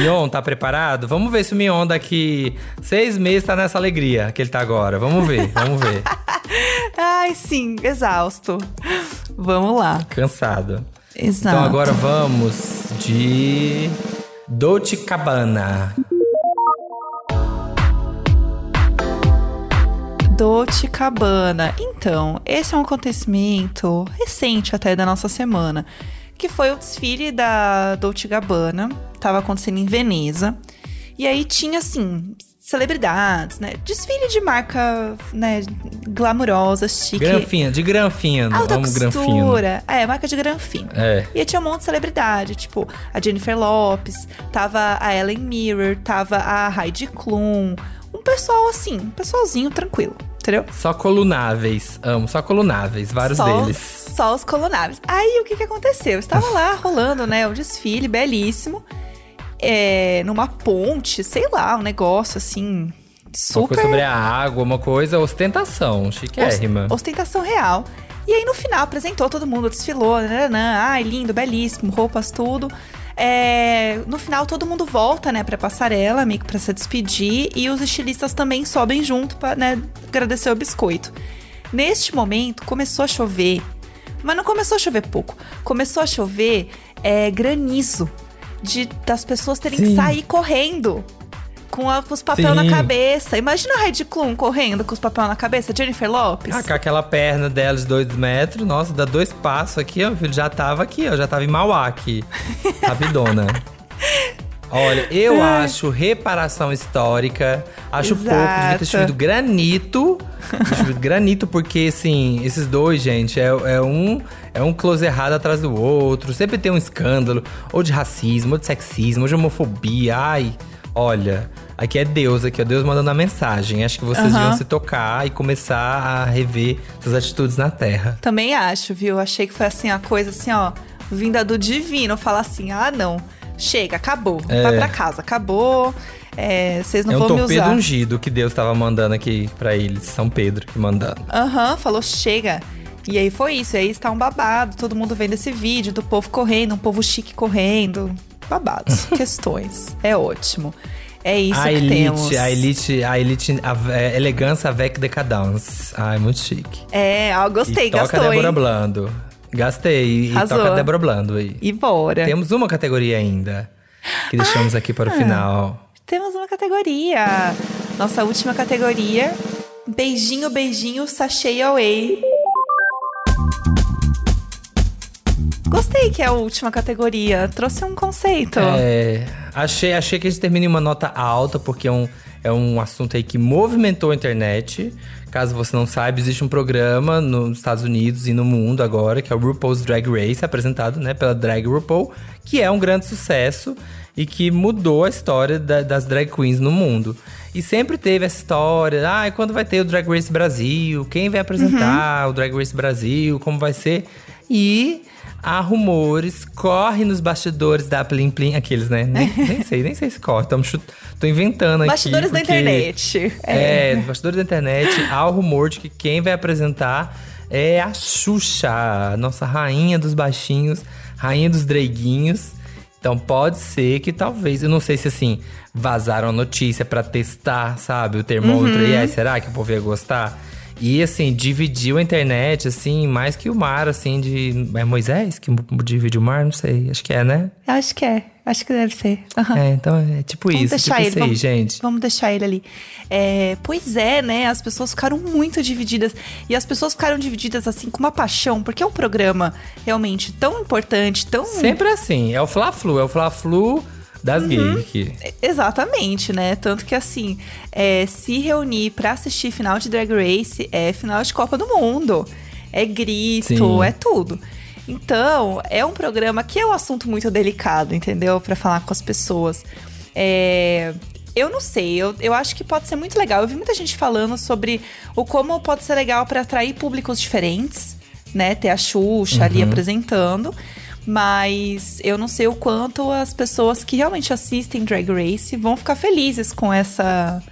Mion, tá preparado? Vamos ver se o Mion daqui seis meses tá nessa alegria que ele tá agora. Vamos ver, vamos ver. Ai, sim, exausto. Vamos lá. Cansado. Exato. Então agora vamos de Dolce Cabana. Dolce Cabana. Então, esse é um acontecimento recente até da nossa semana, que foi o desfile da Dolce Gabbana, tava acontecendo em Veneza. E aí tinha assim, celebridades, né? Desfile de marca, né, glamurosa, chique. Granfina, de granfina. Alta granfina. costura. É, marca de granfino. É. E aí tinha um monte de celebridade, tipo a Jennifer Lopes, tava a Ellen Mirror, tava a Heidi Klum. Um pessoal assim, um pessoalzinho tranquilo, entendeu? Só colunáveis. Amo, só colunáveis. Vários só, deles. Só os colunáveis. Aí o que que aconteceu? Estava lá rolando, né, o desfile belíssimo. É, numa ponte, sei lá, um negócio assim. Super. Uma coisa sobre a água, uma coisa ostentação, chiquérrima. Ost- ostentação real. E aí no final apresentou todo mundo, desfilou, nananã, ai, lindo, belíssimo, roupas, tudo. É, no final todo mundo volta, né, pra passarela, meio que pra se despedir, e os estilistas também sobem junto pra, né, agradecer o biscoito. Neste momento começou a chover, mas não começou a chover pouco, começou a chover é, granizo, de das pessoas terem que Sim. sair correndo com, a- com os papel na cabeça. Imagina a Heidi Klum correndo com os papel na cabeça, Jennifer Lopes. Ah, com aquela perna dela de dois metros, nossa, dá dois passos aqui, ó, filho, já tava aqui, ó, já tava em Mauá aqui, rapidona. Olha, eu acho reparação histórica, acho pouco, devia Exato. ter chovido granito, chovido granito, porque, assim, esses dois, gente, é, é um é um close errado atrás do outro, sempre tem um escândalo, ou de racismo, ou de sexismo, ou de homofobia, ai, olha... Aqui é Deus, aqui é Deus mandando a mensagem. Acho que vocês Aham. deviam se tocar e começar a rever suas atitudes na Terra. Também acho, viu? Achei que foi assim, a coisa assim, ó, vinda do divino, falar assim: ah, não, chega, acabou, É. vai pra casa, acabou, é, vocês não é um vão me torpedo usar. ungido que Deus tava mandando aqui pra eles, São Pedro que mandando. Aham, falou, chega. E aí foi isso, e aí está um babado, todo mundo vendo esse vídeo do povo correndo, um povo chique correndo. Babados, questões. É ótimo. É isso a que elite, temos. a elite, a elite, a é, elegância avec decadence. Ai, muito chique. É, ó, gostei, e toca gastou, Débora hein? Blando. Gastei. E Arrasou. toca Débora Blando aí. E bora. Temos uma categoria ainda. Que deixamos aqui para o final. Temos uma categoria. Nossa última categoria. Beijinho, beijinho, sachê away. Gostei que é a última categoria. Trouxe um conceito. É, achei, achei que a gente termina em uma nota alta, porque é um, é um assunto aí que movimentou a internet. Caso você não saiba, existe um programa nos Estados Unidos e no mundo agora, que é o RuPaul's Drag Race, apresentado né, pela Drag RuPaul, que é um grande sucesso e que mudou a história da- das drag queens no mundo. E sempre teve essa história, ah, quando vai ter o Drag Race Brasil? Quem vai apresentar o Drag Race Brasil? Como vai ser? E há rumores, corre nos bastidores da Plim Plim, aqueles, né? Nem, nem sei, nem sei se corre, tamo chut... tô inventando aqui. Bastidores da internet. É, nos bastidores da internet há o rumor de que quem vai apresentar é a Xuxa, nossa rainha dos baixinhos, rainha dos dreguinhos. Então pode ser que talvez, eu não sei se assim, vazaram a notícia pra testar, sabe, o termômetro Uhum. e aí será que o povo ia gostar? E assim, dividiu a internet, assim, mais que o mar, assim, de. É Moisés que divide o mar? Não sei, acho que é, né? Acho que é. Acho que deve ser. Aham. É, então é tipo Vamos isso, deixar tipo ele, isso aí, vamos, gente. Vamos deixar ele ali. É, pois é, né? As pessoas ficaram muito divididas. E as pessoas ficaram divididas assim com uma paixão, porque é um programa realmente tão importante, tão. Sempre assim, é o Fla-Flu, é o Fla-Flu das Uhum. gays aqui. Exatamente, né? Tanto que assim, é, se reunir pra assistir final de Drag Race é final de Copa do Mundo. É grito, Sim. é tudo. Então, é um programa que é um assunto muito delicado, entendeu? Pra falar com as pessoas. É, Eu não sei, eu, eu acho que pode ser muito legal. Eu vi muita gente falando sobre o como pode ser legal pra atrair públicos diferentes, né? Ter a Xuxa ali apresentando. Mas eu não sei o quanto as pessoas que realmente assistem Drag Race vão ficar felizes com essa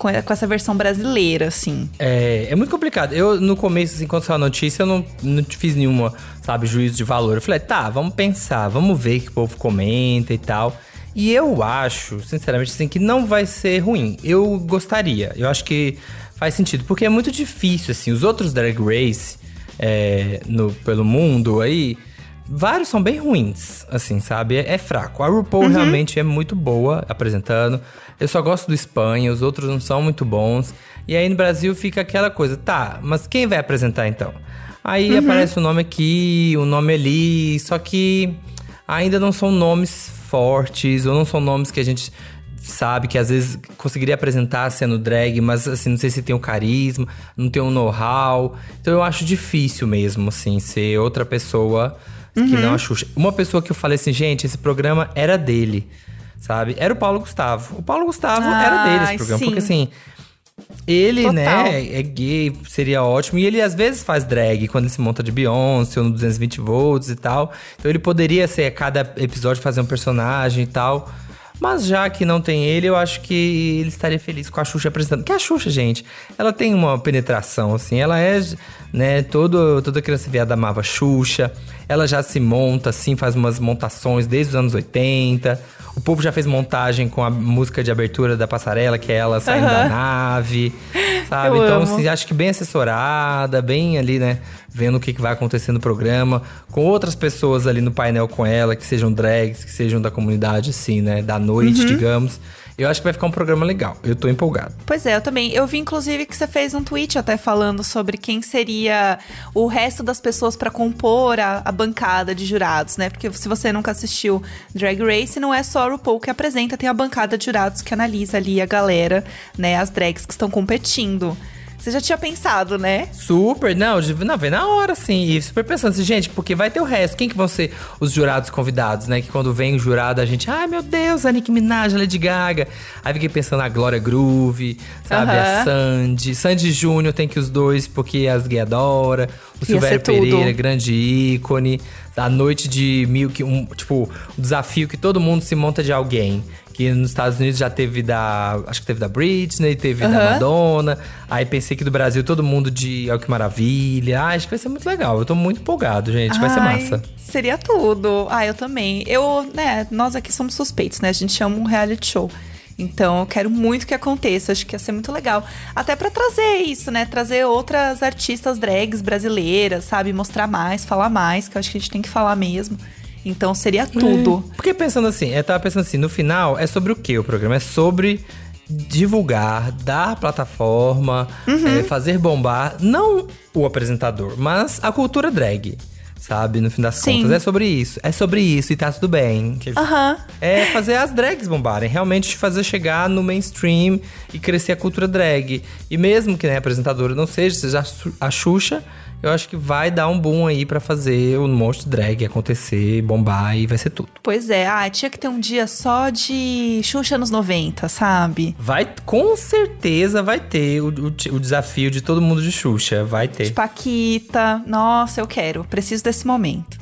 com essa versão brasileira, assim. É, é muito complicado. Eu, no começo, assim, quando saiu a notícia, eu não, não fiz nenhuma, sabe, juízo de valor. Eu falei, tá, vamos pensar, vamos ver o que o povo comenta e tal. E eu acho, sinceramente, assim, que não vai ser ruim. Eu gostaria. Eu acho que faz sentido. Porque é muito difícil, assim, os outros Drag Race é, no, pelo mundo aí, vários são bem ruins, assim, sabe? É, é fraco. A RuPaul realmente é muito boa apresentando. Eu só gosto do Espanha, os outros não são muito bons. E aí no Brasil fica aquela coisa, tá, mas quem vai apresentar então? Aí aparece o nome aqui, o nome ali, só que ainda não são nomes fortes, ou não são nomes que a gente sabe que às vezes conseguiria apresentar sendo drag, mas assim, não sei se tem o carisma, não tem o know-how. Então eu acho difícil mesmo, assim, ser outra pessoa que não a Xuxa. Uma pessoa que eu falei assim, gente, esse programa era dele, sabe? Era o Paulo Gustavo. O Paulo Gustavo era dele esse programa, sim. porque assim, Ele, Total. né, é gay, seria ótimo. E ele às vezes faz drag quando ele se monta de Beyoncé ou no 220 volts e tal. Então ele poderia ser a cada episódio fazer um personagem e tal. Mas já que não tem ele, eu acho que ele estaria feliz com a Xuxa apresentando. Que a Xuxa, gente, ela tem uma penetração, assim. Ela é, né, todo, toda criança viada amava Xuxa. Ela já se monta, assim, faz umas montações desde os anos 80. O povo já fez montagem com a música de abertura da passarela, que é ela saindo da nave, sabe? Eu então, assim, acho que bem assessorada, bem ali, né? Vendo o que, que vai acontecer no programa, com outras pessoas ali no painel com ela, que sejam drags, que sejam da comunidade, assim, né? Da Uhum. noite, digamos. Eu acho que vai ficar um programa legal. Eu tô empolgado. Pois é, eu também. Eu vi, inclusive, que você fez um tweet até falando sobre quem seria o resto das pessoas pra compor a, a bancada de jurados, né? Porque se você nunca assistiu Drag Race, não é só o RuPaul que apresenta, tem a bancada de jurados que analisa ali a galera, né? As drags que estão competindo. Você já tinha pensado, né? Super, não, de- não, vem na hora, assim. E super pensando assim, gente, porque vai ter o resto. Quem que vão ser os jurados convidados, né? Que quando vem o jurado, a gente, ai meu Deus, a Nicki Minaj, a Lady Gaga. Aí fiquei pensando na Glória Groove, sabe? A Aham. Sandy. Sandy Júnior tem que os dois, porque as gay adora. O Silvério. Pereira, grande ícone. A noite de mil, que um, tipo, o desafio que todo mundo se monta de alguém. Que nos Estados Unidos já teve da. Acho que teve da Britney, teve da Aham. Madonna. Aí pensei que do Brasil todo mundo de Olha que Maravilha. Ah, acho que vai ser muito legal. Eu tô muito empolgado, gente. Vai ser Ai, massa. Seria tudo. Ah, eu também. Eu, né, nós aqui somos suspeitos, né? A gente chama um reality show. Então, eu quero muito que aconteça. Acho que ia ser muito legal. Até pra trazer isso, né? Trazer outras artistas drags brasileiras, sabe? Mostrar mais, falar mais, que eu acho que a gente tem que falar mesmo. Então, seria tudo. Porque pensando assim, eu tava pensando assim, no final é sobre o que o programa? É sobre divulgar, dar plataforma, Uhum. é, fazer bombar, não o apresentador, mas a cultura drag. Sabe, no fim das Sim. contas. É sobre isso. É sobre isso e tá tudo bem. Aham. É fazer as drags bombarem, realmente fazer chegar no mainstream e crescer a cultura drag. E mesmo que né, a apresentadora não seja, seja a Xuxa, eu acho que vai dar um boom aí pra fazer o monstro drag acontecer, bombar e vai ser tudo. Pois é. Ah, tinha que ter um dia só de Xuxa nos 90, sabe? Vai, com certeza vai ter o, o- o desafio de todo mundo de Xuxa, vai ter. De Paquita. Nossa, eu quero. Preciso desse momento.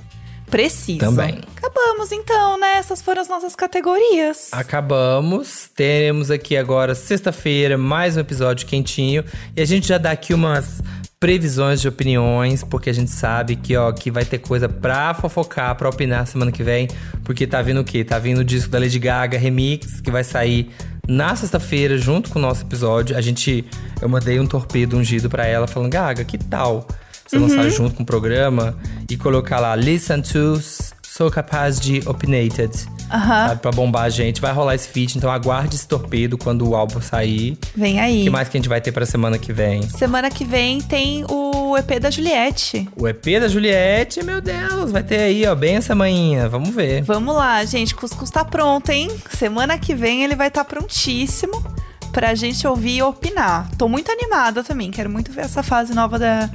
Preciso. Também. Acabamos então, né? Essas foram as nossas categorias. Acabamos. Teremos aqui agora, sexta-feira, mais um episódio quentinho. E a gente já dá aqui umas previsões de opiniões, porque a gente sabe que, ó, que vai ter coisa pra fofocar, pra opinar semana que vem. Porque tá vindo o quê? Tá vindo o disco da Lady Gaga Remix, que vai sair na sexta-feira, junto com o nosso episódio. A gente. Eu mandei um torpedo ungido pra ela, falando, Gaga, que tal? Você lançar junto com o programa e colocar lá, listen to, sou capaz de opinated Aham. sabe? Pra bombar a gente. Vai rolar esse feat, então aguarde esse torpedo quando o álbum sair. Vem O aí. que mais que a gente vai ter pra semana que vem? Semana que vem tem o EP da Juliette. O EP da Juliette, meu Deus, vai ter aí, ó, bem essa manhã. Vamos ver. Vamos lá, gente. Cuscuz tá pronto, hein? Semana que vem ele vai estar prontíssimo pra gente ouvir e opinar. Tô muito animada também. Quero muito ver essa fase nova da,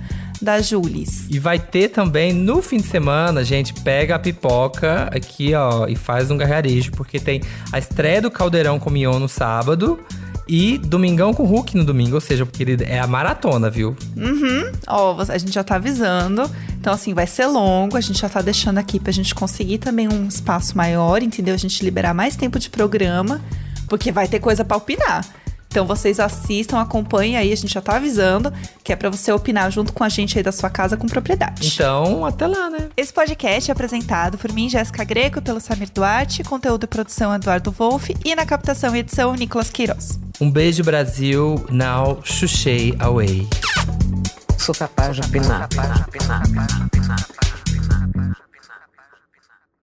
da Julis. E vai ter também no fim de semana, gente, pega a pipoca aqui, ó, e faz um gargarejo, porque tem a estreia do Caldeirão com Mion no sábado e Domingão com Hulk no domingo, ou seja, ele é a maratona, viu? Ó, a gente já tá avisando. Então, assim, vai ser longo. A gente já tá deixando aqui pra gente conseguir também um espaço maior, entendeu? A gente liberar mais tempo de programa, porque vai ter coisa pra opinar. Então vocês assistam, acompanhem aí, a gente já tá avisando, que é pra você opinar junto com a gente aí da sua casa com propriedade. Então, até lá, né? Esse podcast é apresentado por mim, Jéssica Greco, pelo Samir Duarte, conteúdo e produção Eduardo Wolff e na captação e edição Nicolas Queiroz. Um beijo, Brasil. Now, Xuxei away. Sou capaz de opinar.